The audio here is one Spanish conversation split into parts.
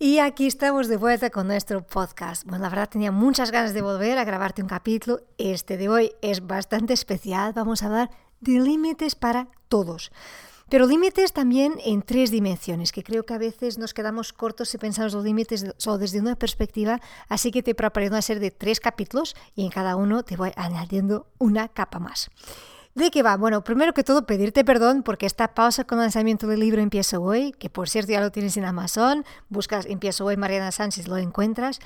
Y aquí estamos de vuelta con nuestro podcast. Bueno, la verdad tenía muchas ganas de volver a grabarte un capítulo. Este de hoy es bastante especial. Vamos a hablar de límites para todos. Pero límites también en tres dimensiones, que creo que a veces nos quedamos cortos si pensamos los límites solo desde una perspectiva, así que te una serie de tres capítulos y en cada uno te voy añadiendo una capa más. ¿De qué va? Bueno, primero que todo pedirte perdón porque esta pausa con el lanzamiento del libro Empiezo hoy, que por cierto ya lo tienes en Amazon, buscas Empiezo hoy Mariana Sánchez, lo encuentras,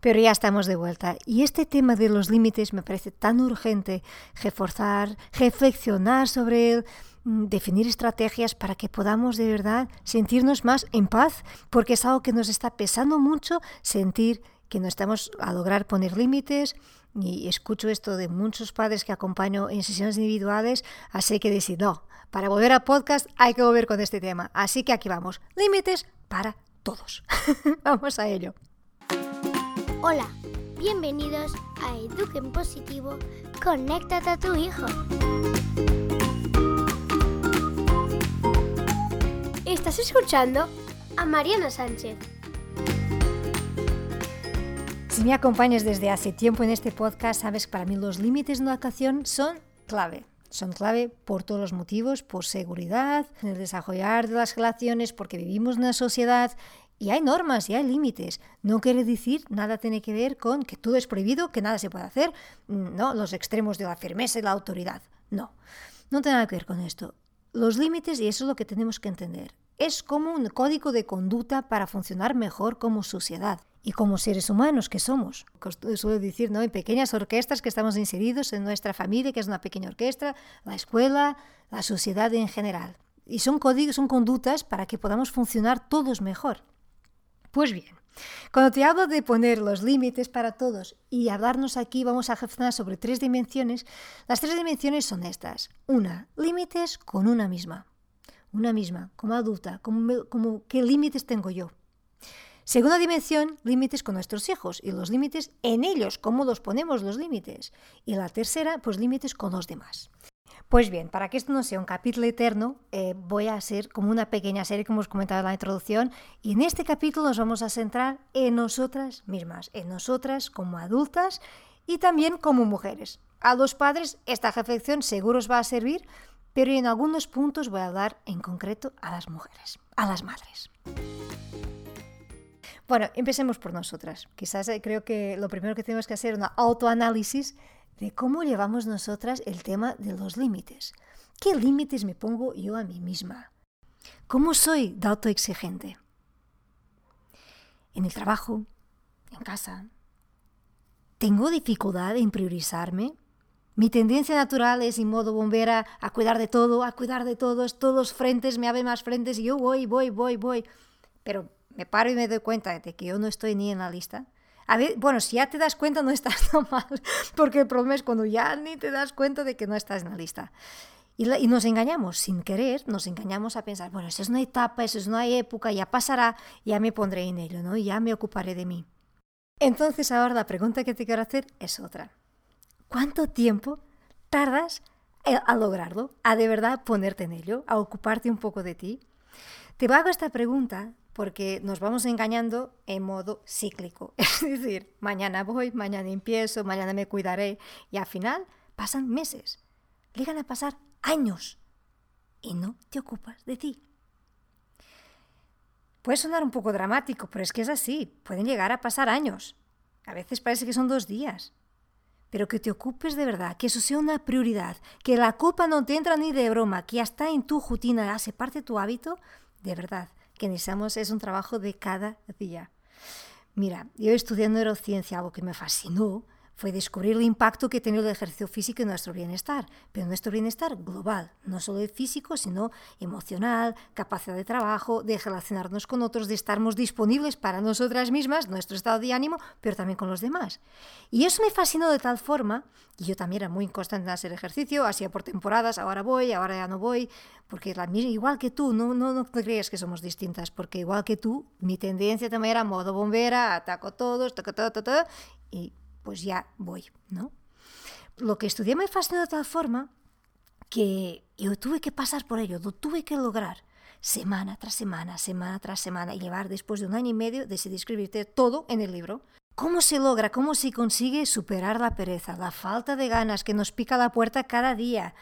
pero ya estamos de vuelta. Y este tema de los límites me parece tan urgente reforzar, reflexionar sobre él, mm, definir estrategias para que podamos de verdad sentirnos más en paz, porque es algo que nos está pesando mucho sentir que no estamos a lograr poner límites, y escucho esto de muchos padres que acompaño en sesiones individuales, así que decir, no, para volver a podcast hay que volver con este tema. Así que aquí vamos, límites para todos. vamos a ello. Hola, bienvenidos a Eduquen Positivo, conéctate a tu hijo. Estás escuchando a Mariana Sánchez. Si me acompañas desde hace tiempo en este podcast, sabes que para mí los límites de educación son clave. Son clave por todos los motivos, por seguridad, en el desarrollar de las relaciones, porque vivimos en una sociedad y hay normas y hay límites. No quiere decir nada tiene que ver con que todo es prohibido, que nada se puede hacer, no, los extremos de la firmeza y la autoridad. No, no tiene nada que ver con esto. Los límites, y eso es lo que tenemos que entender, es como un código de conducta para funcionar mejor como sociedad y como seres humanos que somos. Suelo decir, ¿no? En pequeñas orquestas que estamos inseridos en nuestra familia, que es una pequeña orquesta, la escuela, la sociedad en general. Y son códigos, son conductas para que podamos funcionar todos mejor. Pues bien, cuando te hablo de poner los límites para todos y hablarnos aquí, vamos a reflexionar sobre tres dimensiones. Las tres dimensiones son estas. Una, límites con una misma. Una misma, como adulta, como, como qué límites tengo yo. Segunda dimensión, límites con nuestros hijos y los límites en ellos, cómo los ponemos los límites. Y la tercera, pues límites con los demás. Pues bien, para que esto no sea un capítulo eterno, eh, voy a hacer como una pequeña serie, como os comentaba en la introducción, y en este capítulo nos vamos a centrar en nosotras mismas, en nosotras como adultas y también como mujeres. A los padres esta reflexión seguro os va a servir, pero en algunos puntos voy a hablar en concreto a las mujeres, a las madres. Bueno, empecemos por nosotras. Quizás eh, creo que lo primero que tenemos que hacer es un autoanálisis de cómo llevamos nosotras el tema de los límites. ¿Qué límites me pongo yo a mí misma? ¿Cómo soy de autoexigente? En el trabajo, en casa. ¿Tengo dificultad en priorizarme? Mi tendencia natural es, en modo bombera, a cuidar de todo, a cuidar de todos, todos frentes, me abre más frentes y yo voy, voy, voy, voy. Pero me paro y me doy cuenta de que yo no estoy ni en la lista. Bueno, si ya te das cuenta no estás tan mal, porque el problema es cuando ya ni te das cuenta de que no estás en la lista. Y, nos engañamos, sin querer, nos engañamos a pensar, bueno, eso es una etapa, eso es una época, ya pasará, ya me pondré en ello, ¿no? Ya me ocuparé de mí. Entonces ahora la pregunta que te quiero hacer es otra. ¿Cuánto tiempo tardas a lograrlo? A de verdad ponerte en ello, a ocuparte un poco de ti. Te hago esta pregunta porque nos vamos engañando en modo cíclico. Es decir, mañana voy, mañana empiezo, mañana me cuidaré y al final pasan meses, llegan a pasar años y no te ocupas de ti. Puede sonar un poco dramático, pero es que es así, pueden llegar a pasar años. A veces parece que son dos días. Pero que te ocupes de verdad, que eso sea una prioridad, que la culpa no te entra ni de broma, que ya está en tu rutina, hace parte tu hábito, de verdad que necesitamos es un trabajo de cada día. Mira, yo estudiando neurociencia, algo que me fascinó fue descubrir el impacto que tiene el ejercicio físico en nuestro bienestar, pero nuestro bienestar global, no solo físico, sino emocional, capacidad de trabajo, de relacionarnos con otros, de estarmos disponibles para nosotras mismas, nuestro estado de ánimo, pero también con los demás. Y eso me fascinó de tal forma, y yo también era muy constante en hacer ejercicio, hacía por temporadas, ahora voy, ahora ya no voy, porque la, igual que tú, no, no, no creas que somos distintas, porque igual que tú, mi tendencia también era modo bombera, ataco todos, todo, todo, todo, y pues ya voy, ¿no? Lo que estudié me fascinó de tal forma que yo tuve que pasar por ello, lo tuve que lograr. semana tras semana, semana tras semana, y llevar después de un año y medio decidí escribirte todo en el libro. ¿Cómo se logra, cómo se consigue superar la pereza, la falta de ganas que nos pica la puerta cada día?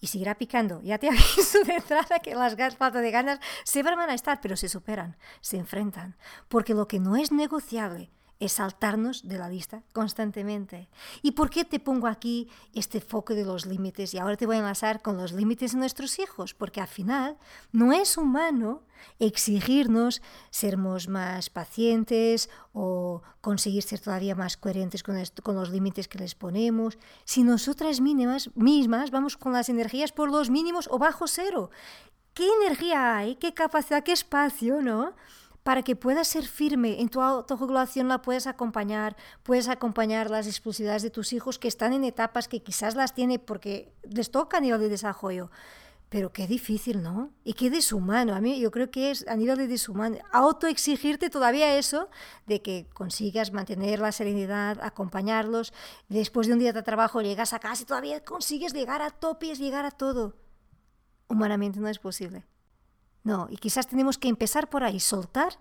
Y seguirá picando. Ya te aviso de entrada que las falta de ganas se van a estar, pero se superan, se enfrentan. Porque lo que no es negociable es saltarnos de la lista constantemente. ¿Y por qué te pongo aquí este foco de los límites? Y ahora te voy a enlazar con los límites de nuestros hijos, porque al final no es humano exigirnos sermos más pacientes o conseguir ser todavía más coherentes con, los límites que les ponemos. Si nosotras mismas vamos con las energías por los mínimos o bajo cero, ¿qué energía hay? ¿Qué capacidad? ¿Qué espacio? ¿No? Para que puedas ser firme en tu autorregulación, la puedes acompañar, puedes acompañar las explosividades de tus hijos que están en etapas que quizás las tiene porque les toca a nivel de desarrollo. Pero qué difícil, ¿no? Y qué deshumano. A mí yo creo que es a nivel de deshumano. Autoexigirte todavía eso de que consigas mantener la serenidad, acompañarlos. Después de un día de trabajo llegas a casa y todavía consigues llegar a topes, llegar a todo. Humanamente no es posible. No, y quizás tenemos que empezar por ahí, soltar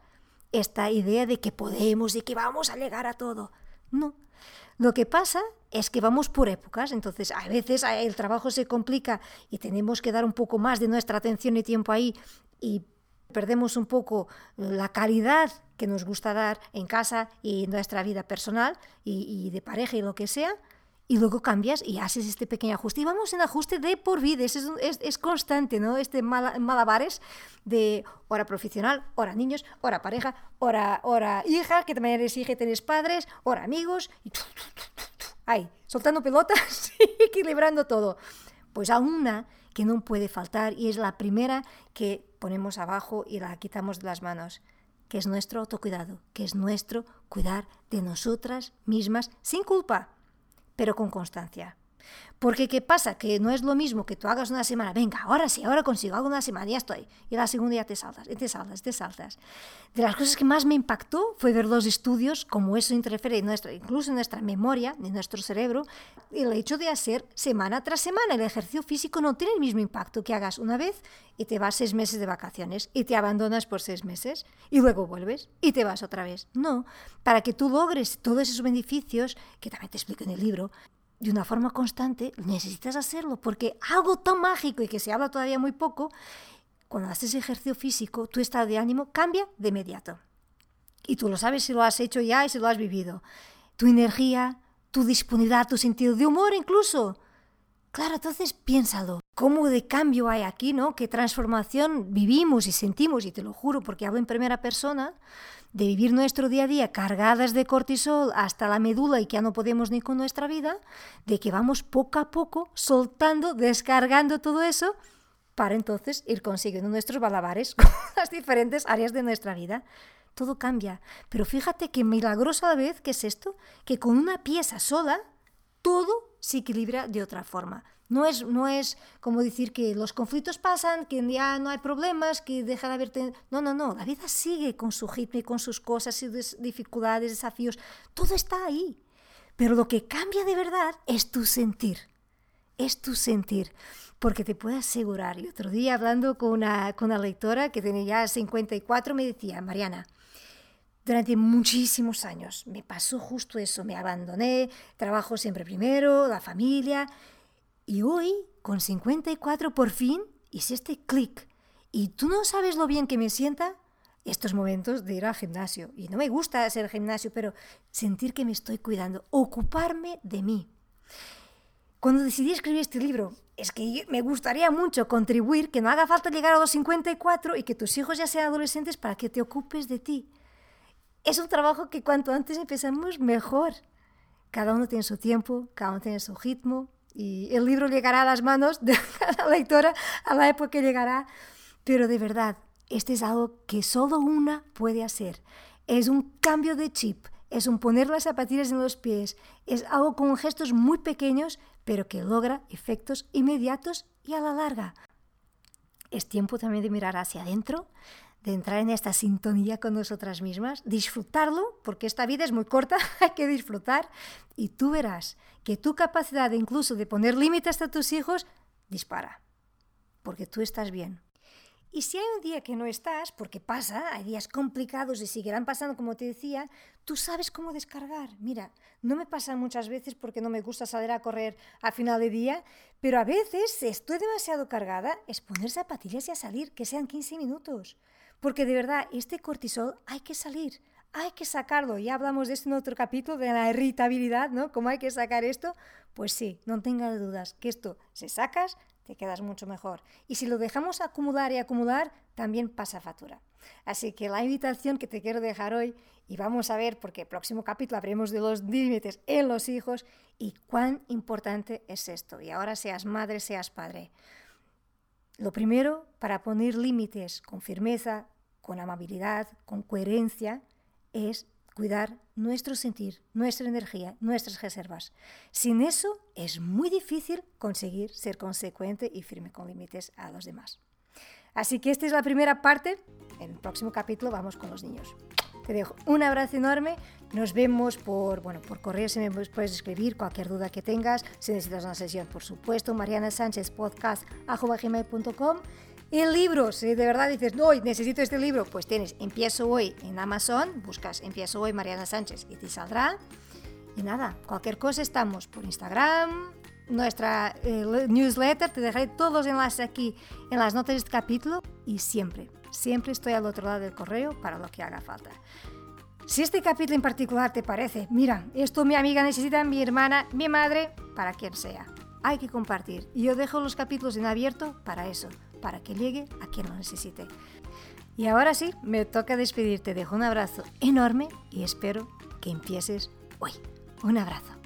esta idea de que podemos y que vamos a llegar a todo. No. Lo que pasa es que vamos por épocas, entonces a veces el trabajo se complica y tenemos que dar un poco más de nuestra atención y tiempo ahí y perdemos un poco la calidad que nos gusta dar en casa y en nuestra vida personal y, y de pareja y lo que sea, y luego cambias y haces este pequeño ajuste. Y vamos en ajuste de por vida, es, es, es constante, ¿no? Este malabares de hora profesional, hora niños, hora pareja, hora, hora hija, que también eres hija y tienes padres, hora amigos, y ahí, soltando pelotas y equilibrando todo. Pues a una que no puede faltar y es la primera que ponemos abajo y la quitamos de las manos, que es nuestro autocuidado, que es nuestro cuidar de nosotras mismas sin culpa pero con constancia. Porque ¿qué pasa? Que no es lo mismo que tú hagas una semana, venga, ahora sí, ahora consigo, hago una semana, ya estoy. Y la segunda ya te saltas, y te saltas, te saltas. De las cosas que más me impactó fue ver los estudios, cómo eso interfiere en nuestra, incluso en nuestra memoria, en nuestro cerebro, el hecho de hacer semana tras semana. El ejercicio físico no tiene el mismo impacto que hagas una vez y te vas seis meses de vacaciones y te abandonas por seis meses y luego vuelves y te vas otra vez. No, para que tú logres todos esos beneficios, que también te explico en el libro, de una forma constante, necesitas hacerlo, porque algo tan mágico y que se habla todavía muy poco, cuando haces ejercicio físico, tu estado de ánimo cambia de inmediato. Y tú lo sabes si lo has hecho ya y si lo has vivido. Tu energía, tu disponibilidad, tu sentido de humor incluso. Claro, entonces piénsalo. ¿Cómo de cambio hay aquí, no? ¿Qué transformación vivimos y sentimos? Y te lo juro porque hablo en primera persona de vivir nuestro día a día cargadas de cortisol hasta la médula y que ya no podemos ni con nuestra vida, de que vamos poco a poco soltando, descargando todo eso para entonces ir consiguiendo nuestros balabares con las diferentes áreas de nuestra vida. Todo cambia. Pero fíjate qué milagrosa la vez que es esto, que con una pieza sola todo se equilibra de otra forma. No es, no es como decir que los conflictos pasan, que ya no hay problemas, que deja de haber... No, no, no. La vida sigue con su ritmo y con sus cosas, dificultades, desafíos. Todo está ahí. Pero lo que cambia de verdad es tu sentir. Es tu sentir. Porque te puedo asegurar, y otro día hablando con una, con una lectora que tenía ya 54, me decía, Mariana, durante muchísimos años me pasó justo eso, me abandoné, trabajo siempre primero, la familia, y hoy, con 54, por fin hice este clic. Y tú no sabes lo bien que me sienta estos momentos de ir al gimnasio. Y no me gusta hacer gimnasio, pero sentir que me estoy cuidando, ocuparme de mí. Cuando decidí escribir este libro, es que me gustaría mucho contribuir, que no haga falta llegar a los 54 y que tus hijos ya sean adolescentes para que te ocupes de ti. Es un trabajo que cuanto antes empezamos, mejor. Cada uno tiene su tiempo, cada uno tiene su ritmo, y el libro llegará a las manos de la lectora a la época que llegará. Pero de verdad, este es algo que solo una puede hacer. Es un cambio de chip, es un poner las zapatillas en los pies, es algo con gestos muy pequeños, pero que logra efectos inmediatos y a la larga. Es tiempo también de mirar hacia adentro, de entrar en esta sintonía con nosotras mismas, disfrutarlo, porque esta vida es muy corta, hay que disfrutar, y tú verás que tu capacidad incluso de poner límites a tus hijos dispara, porque tú estás bien. Y si hay un día que no estás, porque pasa, hay días complicados y seguirán pasando como te decía, tú sabes cómo descargar. Mira, no me pasa muchas veces porque no me gusta salir a correr a final de día, pero a veces, si estoy demasiado cargada, es poner zapatillas y a salir, que sean 15 minutos. Porque de verdad, este cortisol hay que salir, hay que sacarlo. Ya hablamos de esto en otro capítulo, de la irritabilidad, ¿no? ¿Cómo hay que sacar esto? Pues sí, no tengas dudas, que esto se sacas, te quedas mucho mejor. Y si lo dejamos acumular y acumular, también pasa factura. Así que la invitación que te quiero dejar hoy, y vamos a ver, porque el próximo capítulo hablaremos de los límites en los hijos y cuán importante es esto. Y ahora seas madre, seas padre. Lo primero, para poner límites con firmeza, con amabilidad, con coherencia, es cuidar nuestro sentir, nuestra energía, nuestras reservas. Sin eso es muy difícil conseguir ser consecuente y firme con límites a los demás. Así que esta es la primera parte. En el próximo capítulo vamos con los niños. Te dejo un abrazo enorme. Nos vemos por, bueno, por correo si me puedes escribir cualquier duda que tengas. Si necesitas una sesión, por supuesto, Mariana Sánchez Podcast el libro, si de verdad dices, no, necesito este libro, pues tienes Empiezo hoy en Amazon, buscas Empiezo hoy Mariana Sánchez y te saldrá. Y nada, cualquier cosa estamos por Instagram, nuestra eh, newsletter, te dejaré todos los enlaces aquí en las notas de este capítulo y siempre, siempre estoy al otro lado del correo para lo que haga falta. Si este capítulo en particular te parece, mira, esto mi amiga necesita, mi hermana, mi madre, para quien sea, hay que compartir. Y yo dejo los capítulos en abierto para eso para que llegue a quien lo necesite. Y ahora sí, me toca despedirte. Dejo un abrazo enorme y espero que empieces hoy. Un abrazo.